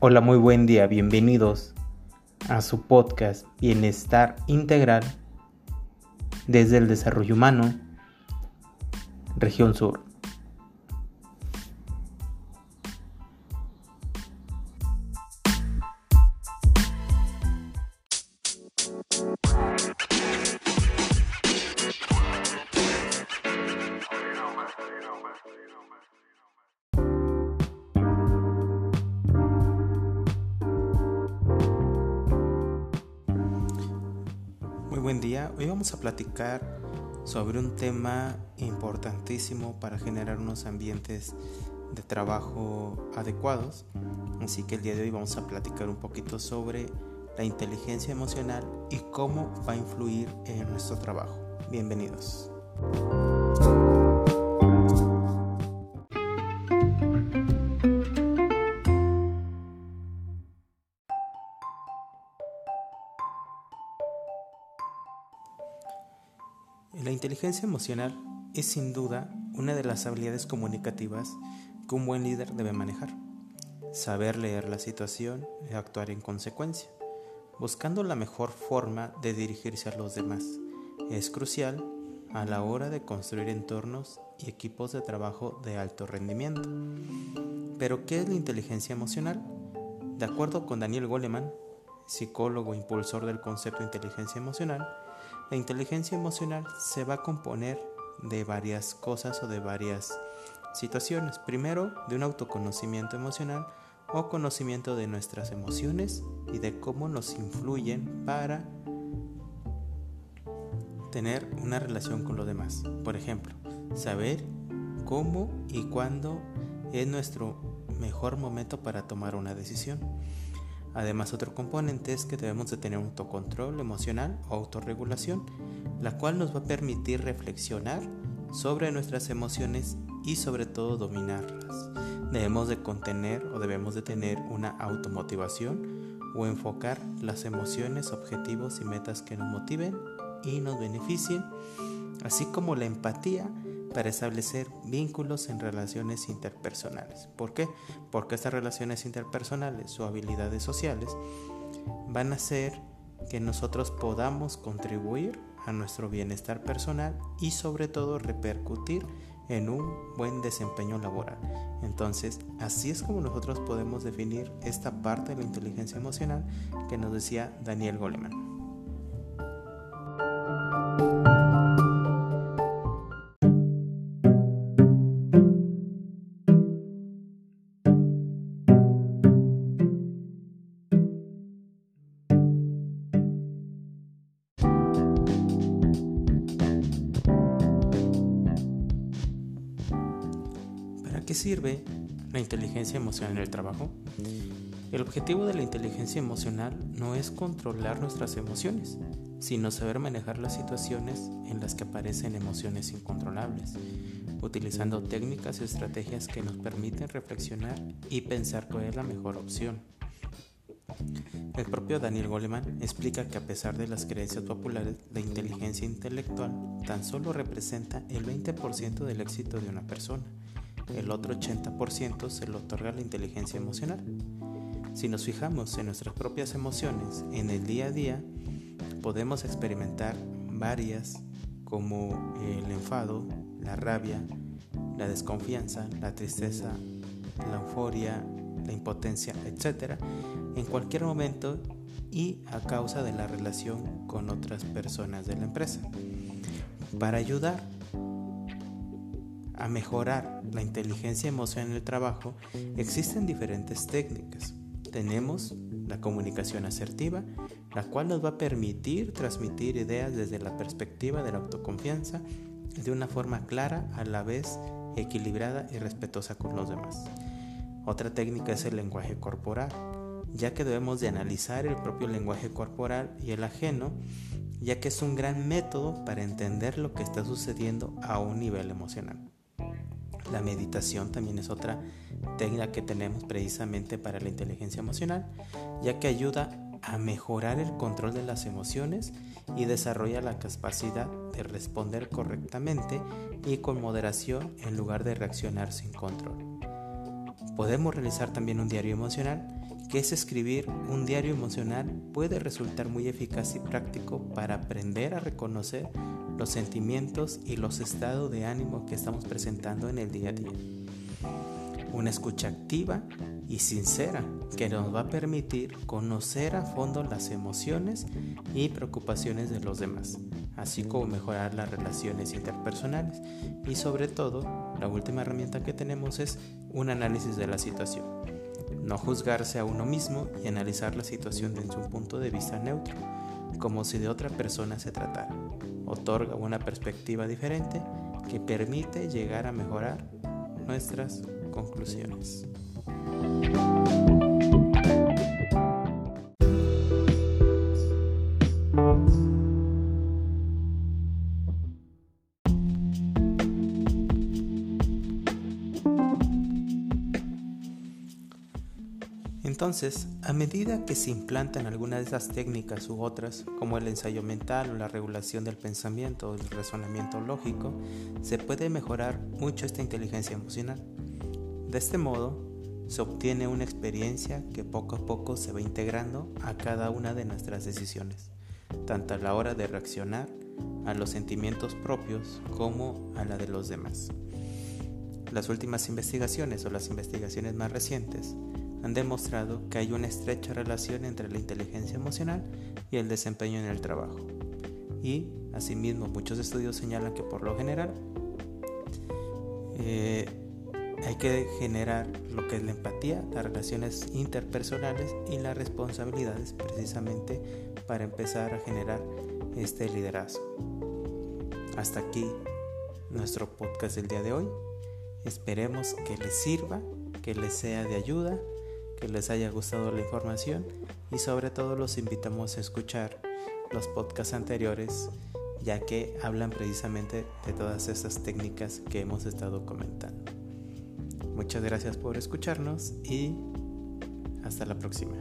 Hola, muy buen día, bienvenidos a su podcast Bienestar Integral desde el Desarrollo Humano, Región Sur. Buen día. Hoy vamos a platicar sobre un tema importantísimo para generar unos ambientes de trabajo adecuados. Así que el día de hoy vamos a platicar un poquito sobre la inteligencia emocional y cómo va a influir en nuestro trabajo. Bienvenidos. La inteligencia emocional es sin duda una de las habilidades comunicativas que un buen líder debe manejar. Saber leer la situación y actuar en consecuencia, buscando la mejor forma de dirigirse a los demás. Es crucial a la hora de construir entornos y equipos de trabajo de alto rendimiento. Pero, ¿qué es la inteligencia emocional? De acuerdo con Daniel Goleman, psicólogo impulsor del concepto de inteligencia emocional, la inteligencia emocional se va a componer de varias cosas o de varias situaciones. Primero, de un autoconocimiento emocional o conocimiento de nuestras emociones y de cómo nos influyen para tener una relación con los demás. Por ejemplo, saber cómo y cuándo es nuestro mejor momento para tomar una decisión. Además, otro componente es que debemos de tener autocontrol emocional o autorregulación, la cual nos va a permitir reflexionar sobre nuestras emociones y sobre todo dominarlas. Debemos de contener o debemos de tener una automotivación o enfocar las emociones, objetivos y metas que nos motiven y nos beneficien, así como la empatía para establecer vínculos en relaciones interpersonales. ¿Por qué? Porque estas relaciones interpersonales o habilidades sociales van a hacer que nosotros podamos contribuir a nuestro bienestar personal y sobre todo repercutir en un buen desempeño laboral. Entonces, así es como nosotros podemos definir esta parte de la inteligencia emocional que nos decía Daniel Goleman. Qué sirve la inteligencia emocional en el trabajo? El objetivo de la inteligencia emocional no es controlar nuestras emociones, sino saber manejar las situaciones en las que aparecen emociones incontrolables, utilizando técnicas y estrategias que nos permiten reflexionar y pensar cuál es la mejor opción. El propio Daniel Goleman explica que a pesar de las creencias populares, la inteligencia intelectual tan solo representa el 20% del éxito de una persona el otro 80% se lo otorga la inteligencia emocional. Si nos fijamos en nuestras propias emociones en el día a día, podemos experimentar varias como el enfado, la rabia, la desconfianza, la tristeza, la euforia, la impotencia, etc. en cualquier momento y a causa de la relación con otras personas de la empresa. Para ayudar a mejorar la inteligencia emocional en el trabajo, existen diferentes técnicas. Tenemos la comunicación asertiva, la cual nos va a permitir transmitir ideas desde la perspectiva de la autoconfianza de una forma clara, a la vez equilibrada y respetuosa con los demás. Otra técnica es el lenguaje corporal, ya que debemos de analizar el propio lenguaje corporal y el ajeno, ya que es un gran método para entender lo que está sucediendo a un nivel emocional. La meditación también es otra técnica que tenemos precisamente para la inteligencia emocional, ya que ayuda a mejorar el control de las emociones y desarrolla la capacidad de responder correctamente y con moderación en lugar de reaccionar sin control. Podemos realizar también un diario emocional que es escribir un diario emocional puede resultar muy eficaz y práctico para aprender a reconocer los sentimientos y los estados de ánimo que estamos presentando en el día a día. Una escucha activa y sincera que nos va a permitir conocer a fondo las emociones y preocupaciones de los demás, así como mejorar las relaciones interpersonales y sobre todo la última herramienta que tenemos es un análisis de la situación. No juzgarse a uno mismo y analizar la situación desde un punto de vista neutro, como si de otra persona se tratara. Otorga una perspectiva diferente que permite llegar a mejorar nuestras conclusiones. Entonces, a medida que se implantan algunas de esas técnicas u otras, como el ensayo mental o la regulación del pensamiento o el razonamiento lógico, se puede mejorar mucho esta inteligencia emocional. De este modo, se obtiene una experiencia que poco a poco se va integrando a cada una de nuestras decisiones, tanto a la hora de reaccionar a los sentimientos propios como a la de los demás. Las últimas investigaciones o las investigaciones más recientes han demostrado que hay una estrecha relación entre la inteligencia emocional y el desempeño en el trabajo. Y asimismo muchos estudios señalan que por lo general eh, hay que generar lo que es la empatía, las relaciones interpersonales y las responsabilidades precisamente para empezar a generar este liderazgo. Hasta aquí nuestro podcast del día de hoy. Esperemos que les sirva, que les sea de ayuda, que les haya gustado la información y sobre todo los invitamos a escuchar los podcasts anteriores ya que hablan precisamente de todas estas técnicas que hemos estado comentando. Muchas gracias por escucharnos y hasta la próxima.